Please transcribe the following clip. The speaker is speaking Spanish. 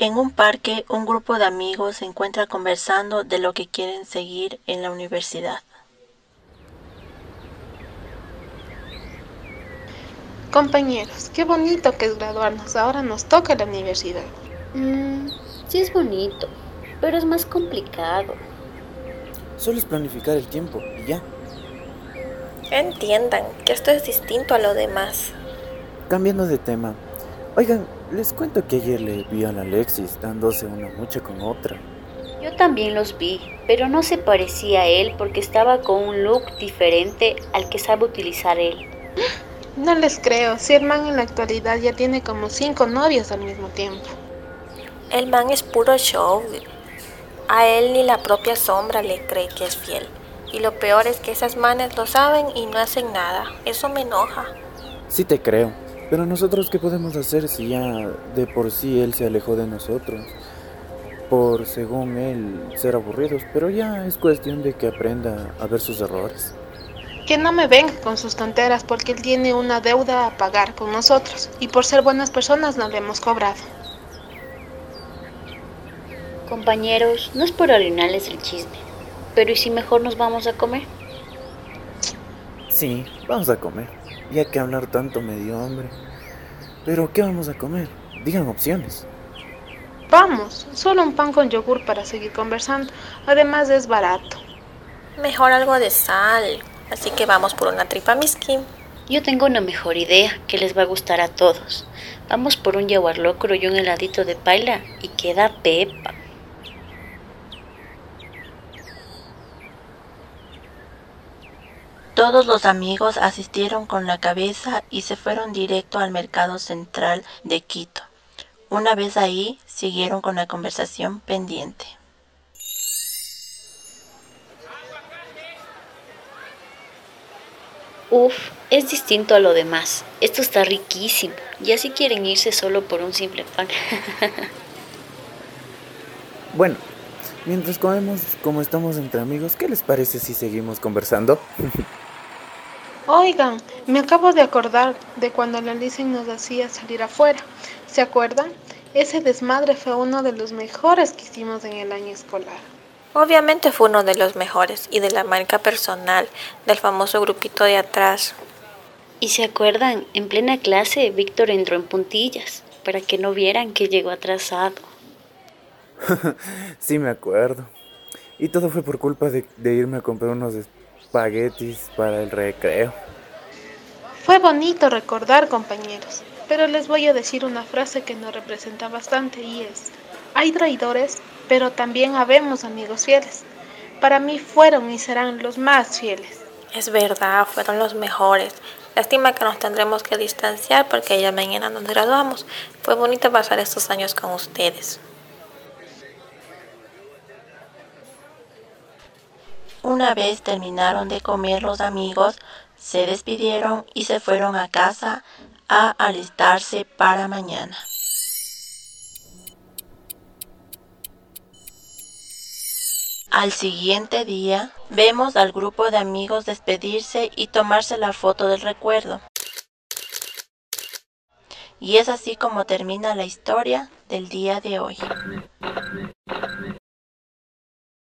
En un parque, un grupo de amigos se encuentra conversando de lo que quieren seguir en la universidad. Compañeros, qué bonito que es graduarnos. Ahora nos toca la universidad. Mm, sí es bonito, pero es más complicado. Solo es planificar el tiempo y ya. Entiendan que esto es distinto a lo demás. Cambiando de tema. Oigan, les cuento que ayer le vi a la Alexis dándose una mucha con otra. Yo también los vi, pero no se parecía a él porque estaba con un look diferente al que sabe utilizar él. No les creo, si el man en la actualidad ya tiene como cinco novias al mismo tiempo. El man es puro show. A él ni la propia sombra le cree que es fiel. Y lo peor es que esas manes lo saben y no hacen nada. Eso me enoja. Sí te creo, pero nosotros qué podemos hacer si ya de por sí él se alejó de nosotros? Por, según él, ser aburridos, pero ya es cuestión de que aprenda a ver sus errores. Que no me venga con sus tonteras porque él tiene una deuda a pagar con nosotros y por ser buenas personas no le hemos cobrado. Compañeros, no es por arruinarles el chisme, pero ¿y si mejor nos vamos a comer? Sí, vamos a comer. Ya que hablar tanto me dio hambre. Pero, ¿qué vamos a comer? Digan opciones. Vamos, solo un pan con yogur para seguir conversando. Además es barato. Mejor algo de sal. Así que vamos por una tripa miski. Yo tengo una mejor idea que les va a gustar a todos. Vamos por un jaguar locro y un heladito de paila y queda pepa. Todos los amigos asistieron con la cabeza y se fueron directo al mercado central de Quito. Una vez ahí, siguieron con la conversación pendiente. Uf, es distinto a lo demás. Esto está riquísimo. Ya si quieren irse solo por un simple pan. Bueno, mientras comemos como estamos entre amigos, ¿qué les parece si seguimos conversando? Oigan, me acabo de acordar de cuando la Lisen nos hacía salir afuera. ¿Se acuerdan? Ese desmadre fue uno de los mejores que hicimos en el año escolar. Obviamente fue uno de los mejores y de la marca personal del famoso grupito de atrás. ¿Y se acuerdan? En plena clase, Víctor entró en puntillas para que no vieran que llegó atrasado. sí, me acuerdo. Y todo fue por culpa de, de irme a comprar unos espaguetis para el recreo. Fue bonito recordar, compañeros, pero les voy a decir una frase que nos representa bastante y es, hay traidores, pero también habemos amigos fieles. Para mí fueron y serán los más fieles. Es verdad, fueron los mejores. Lástima que nos tendremos que distanciar porque ya mañana nos graduamos. Fue bonito pasar estos años con ustedes. Una vez terminaron de comer los amigos, se despidieron y se fueron a casa a alistarse para mañana. Al siguiente día, vemos al grupo de amigos despedirse y tomarse la foto del recuerdo. Y es así como termina la historia del día de hoy.